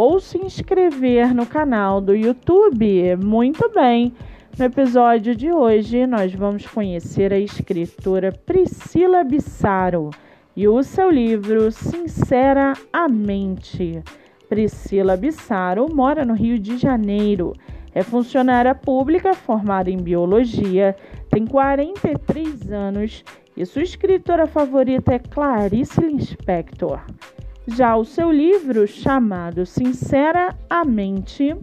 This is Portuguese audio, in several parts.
ou se inscrever no canal do YouTube. Muito bem! No episódio de hoje, nós vamos conhecer a escritora Priscila Bissaro e o seu livro Sincera a Mente. Priscila Bissaro mora no Rio de Janeiro. É funcionária pública formada em biologia, tem 43 anos e sua escritora favorita é Clarice Lispector. Já o seu livro, chamado Sincera a Mente,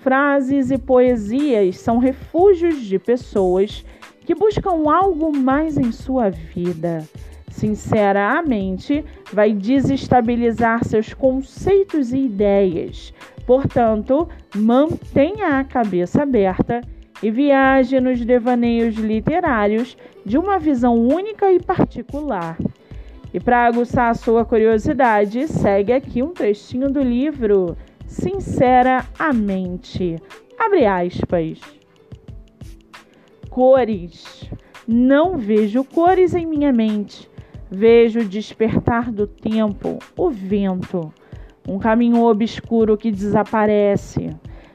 frases e poesias são refúgios de pessoas que buscam algo mais em sua vida. Sinceramente, vai desestabilizar seus conceitos e ideias. Portanto, mantenha a cabeça aberta e viaje nos devaneios literários de uma visão única e particular. E para aguçar a sua curiosidade, segue aqui um trechinho do livro Sincera a Mente. Abre aspas. Cores. Não vejo cores em minha mente. Vejo o despertar do tempo, o vento, um caminho obscuro que desaparece.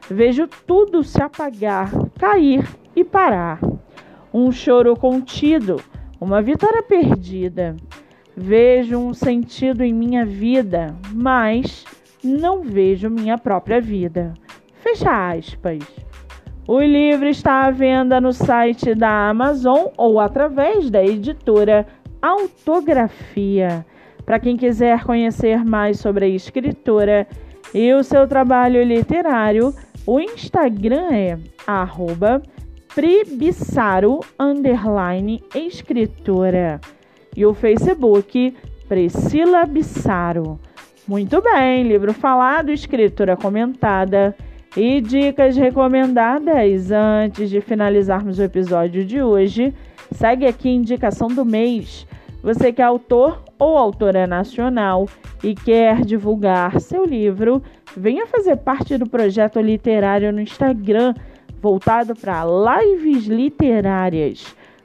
Vejo tudo se apagar, cair e parar. Um choro contido, uma vitória perdida. Vejo um sentido em minha vida, mas não vejo minha própria vida. Fecha aspas. O livro está à venda no site da Amazon ou através da editora Autografia. Para quem quiser conhecer mais sobre a escritora e o seu trabalho literário, o Instagram é arroba escritora e o Facebook Priscila Bissaro. Muito bem, livro falado, escritura comentada e dicas recomendadas. Antes de finalizarmos o episódio de hoje, segue aqui indicação do mês. Você que é autor ou autora nacional e quer divulgar seu livro, venha fazer parte do projeto literário no Instagram voltado para lives literárias.